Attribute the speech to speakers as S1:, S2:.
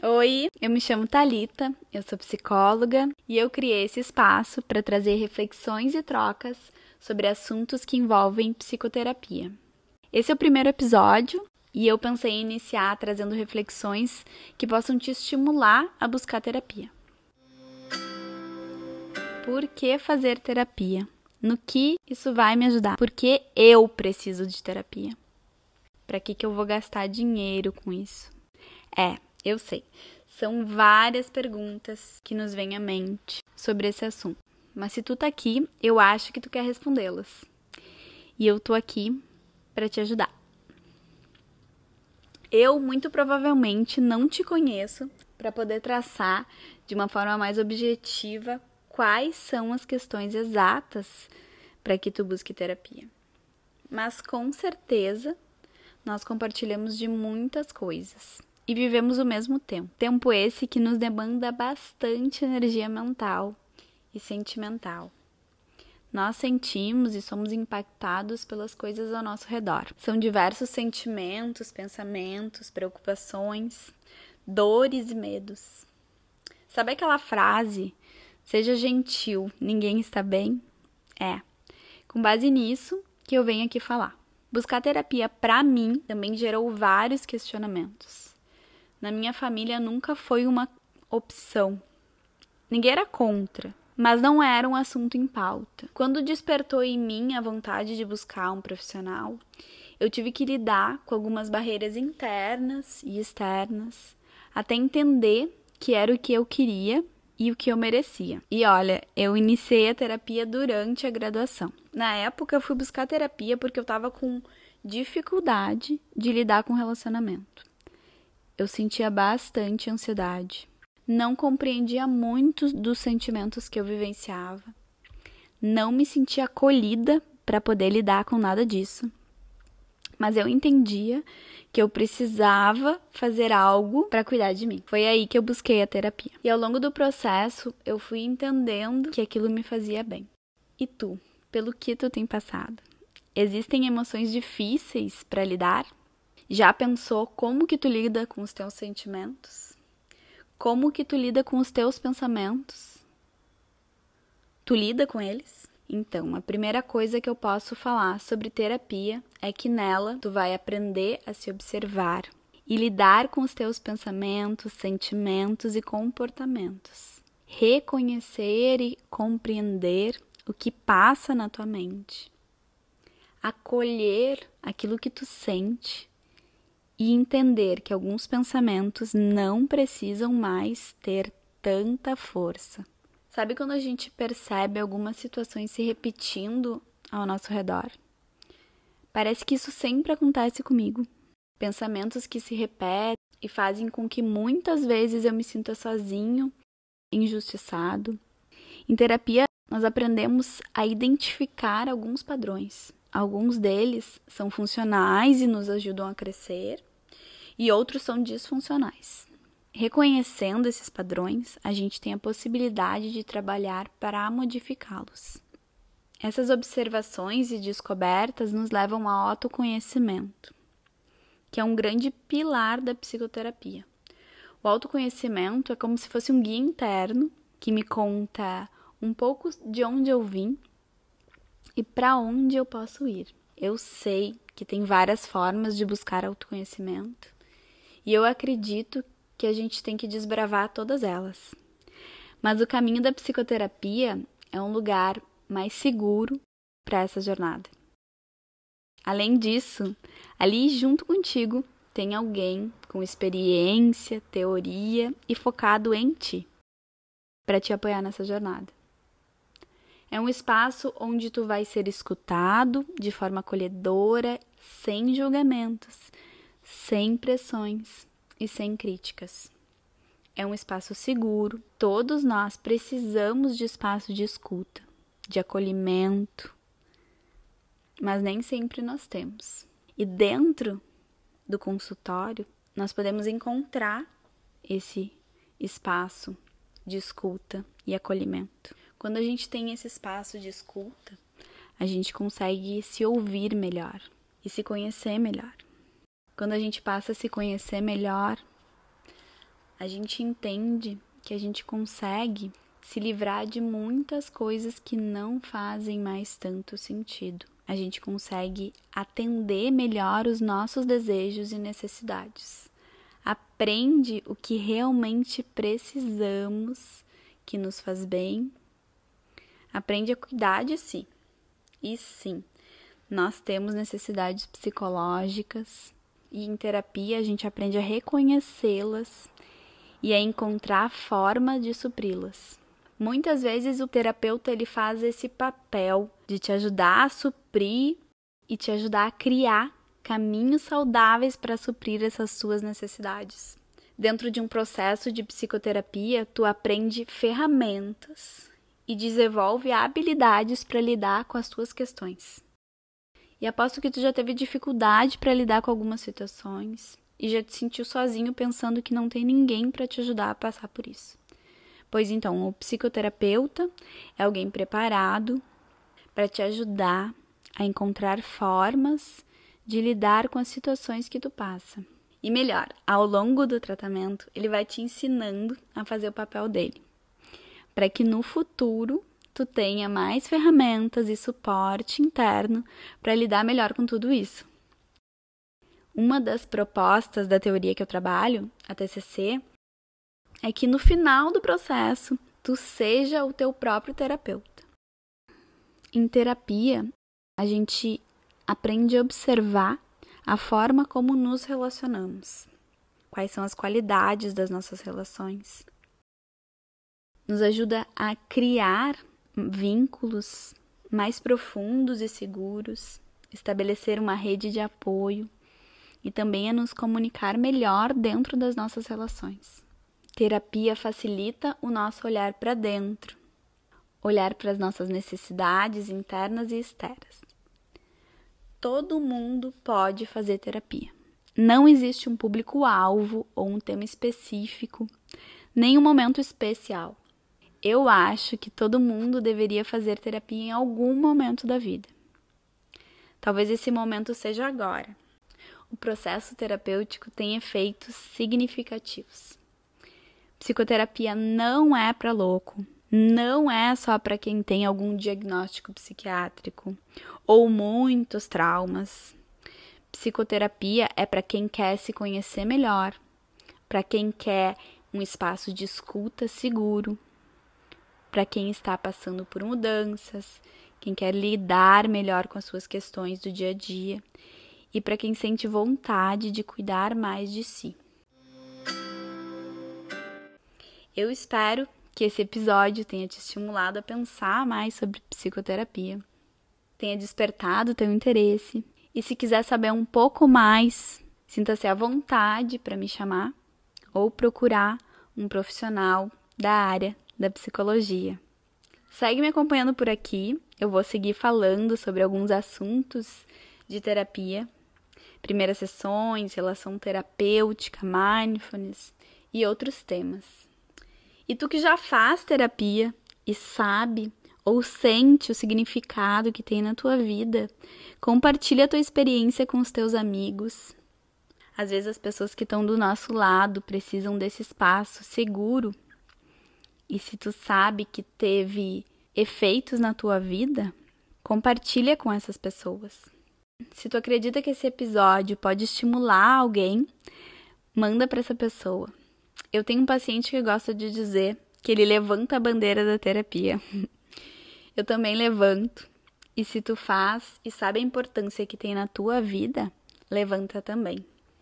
S1: Oi, eu me chamo Talita, eu sou psicóloga e eu criei esse espaço para trazer reflexões e trocas sobre assuntos que envolvem psicoterapia. Esse é o primeiro episódio e eu pensei em iniciar trazendo reflexões que possam te estimular a buscar terapia. Por que fazer terapia? No que isso vai me ajudar? Por que eu preciso de terapia? Para que, que eu vou gastar dinheiro com isso? É, eu sei. São várias perguntas que nos vêm à mente sobre esse assunto. Mas se tu tá aqui, eu acho que tu quer respondê-las. E eu tô aqui para te ajudar. Eu muito provavelmente não te conheço para poder traçar de uma forma mais objetiva quais são as questões exatas para que tu busque terapia. Mas com certeza nós compartilhamos de muitas coisas e vivemos o mesmo tempo. Tempo esse que nos demanda bastante energia mental e sentimental. Nós sentimos e somos impactados pelas coisas ao nosso redor. São diversos sentimentos, pensamentos, preocupações, dores e medos. Sabe aquela frase? Seja gentil, ninguém está bem? É. Com base nisso que eu venho aqui falar. Buscar terapia para mim também gerou vários questionamentos. Na minha família nunca foi uma opção. Ninguém era contra, mas não era um assunto em pauta. Quando despertou em mim a vontade de buscar um profissional, eu tive que lidar com algumas barreiras internas e externas até entender que era o que eu queria e o que eu merecia. E olha, eu iniciei a terapia durante a graduação. Na época, eu fui buscar terapia porque eu estava com dificuldade de lidar com relacionamento. Eu sentia bastante ansiedade. Não compreendia muitos dos sentimentos que eu vivenciava. Não me sentia acolhida para poder lidar com nada disso. Mas eu entendia que eu precisava fazer algo para cuidar de mim. Foi aí que eu busquei a terapia. E ao longo do processo, eu fui entendendo que aquilo me fazia bem. E tu, pelo que tu tem passado? Existem emoções difíceis para lidar? Já pensou como que tu lida com os teus sentimentos? Como que tu lida com os teus pensamentos? Tu lida com eles? Então, a primeira coisa que eu posso falar sobre terapia é que nela tu vai aprender a se observar e lidar com os teus pensamentos, sentimentos e comportamentos. Reconhecer e compreender o que passa na tua mente. Acolher aquilo que tu sente e entender que alguns pensamentos não precisam mais ter tanta força. Sabe quando a gente percebe algumas situações se repetindo ao nosso redor? Parece que isso sempre acontece comigo. Pensamentos que se repetem e fazem com que muitas vezes eu me sinta sozinho, injustiçado. Em terapia, nós aprendemos a identificar alguns padrões. Alguns deles são funcionais e nos ajudam a crescer, e outros são disfuncionais. Reconhecendo esses padrões, a gente tem a possibilidade de trabalhar para modificá-los. Essas observações e descobertas nos levam ao autoconhecimento, que é um grande pilar da psicoterapia. O autoconhecimento é como se fosse um guia interno que me conta um pouco de onde eu vim e para onde eu posso ir. Eu sei que tem várias formas de buscar autoconhecimento e eu acredito que a gente tem que desbravar todas elas. Mas o caminho da psicoterapia é um lugar mais seguro para essa jornada. Além disso, ali junto contigo tem alguém com experiência, teoria e focado em ti para te apoiar nessa jornada. É um espaço onde tu vai ser escutado de forma acolhedora, sem julgamentos, sem pressões e sem críticas. É um espaço seguro. Todos nós precisamos de espaço de escuta, de acolhimento, mas nem sempre nós temos. E dentro do consultório, nós podemos encontrar esse espaço de escuta e acolhimento. Quando a gente tem esse espaço de escuta, a gente consegue se ouvir melhor e se conhecer melhor. Quando a gente passa a se conhecer melhor, a gente entende que a gente consegue se livrar de muitas coisas que não fazem mais tanto sentido. A gente consegue atender melhor os nossos desejos e necessidades. Aprende o que realmente precisamos, que nos faz bem. Aprende a cuidar de si. E sim, nós temos necessidades psicológicas e em terapia a gente aprende a reconhecê-las e a encontrar a forma de supri-las. Muitas vezes o terapeuta ele faz esse papel de te ajudar a suprir e te ajudar a criar caminhos saudáveis para suprir essas suas necessidades. Dentro de um processo de psicoterapia, tu aprende ferramentas e desenvolve habilidades para lidar com as tuas questões. E aposto que tu já teve dificuldade para lidar com algumas situações e já te sentiu sozinho pensando que não tem ninguém para te ajudar a passar por isso. Pois então, o psicoterapeuta é alguém preparado para te ajudar a encontrar formas de lidar com as situações que tu passa. E melhor, ao longo do tratamento, ele vai te ensinando a fazer o papel dele, para que no futuro tu tenha mais ferramentas e suporte interno para lidar melhor com tudo isso. Uma das propostas da teoria que eu trabalho, a TCC, é que no final do processo tu seja o teu próprio terapeuta. Em terapia, a gente aprende a observar a forma como nos relacionamos, quais são as qualidades das nossas relações. Nos ajuda a criar vínculos mais profundos e seguros, estabelecer uma rede de apoio e também a nos comunicar melhor dentro das nossas relações. Terapia facilita o nosso olhar para dentro, olhar para as nossas necessidades internas e externas. Todo mundo pode fazer terapia. Não existe um público-alvo ou um tema específico, nem um momento especial. Eu acho que todo mundo deveria fazer terapia em algum momento da vida. Talvez esse momento seja agora. O processo terapêutico tem efeitos significativos. Psicoterapia não é para louco, não é só para quem tem algum diagnóstico psiquiátrico ou muitos traumas. Psicoterapia é para quem quer se conhecer melhor, para quem quer um espaço de escuta seguro, para quem está passando por mudanças, quem quer lidar melhor com as suas questões do dia a dia e para quem sente vontade de cuidar mais de si. Eu espero que esse episódio tenha te estimulado a pensar mais sobre psicoterapia, tenha despertado teu interesse. E se quiser saber um pouco mais, sinta-se à vontade para me chamar ou procurar um profissional da área da psicologia. Segue me acompanhando por aqui, eu vou seguir falando sobre alguns assuntos de terapia, primeiras sessões, relação terapêutica, mindfulness e outros temas. E tu que já faz terapia e sabe ou sente o significado que tem na tua vida, compartilha a tua experiência com os teus amigos. Às vezes as pessoas que estão do nosso lado precisam desse espaço seguro. E se tu sabe que teve efeitos na tua vida, compartilha com essas pessoas. Se tu acredita que esse episódio pode estimular alguém, manda para essa pessoa. Eu tenho um paciente que gosta de dizer que ele levanta a bandeira da terapia. Eu também levanto. E se tu faz e sabe a importância que tem na tua vida, levanta também.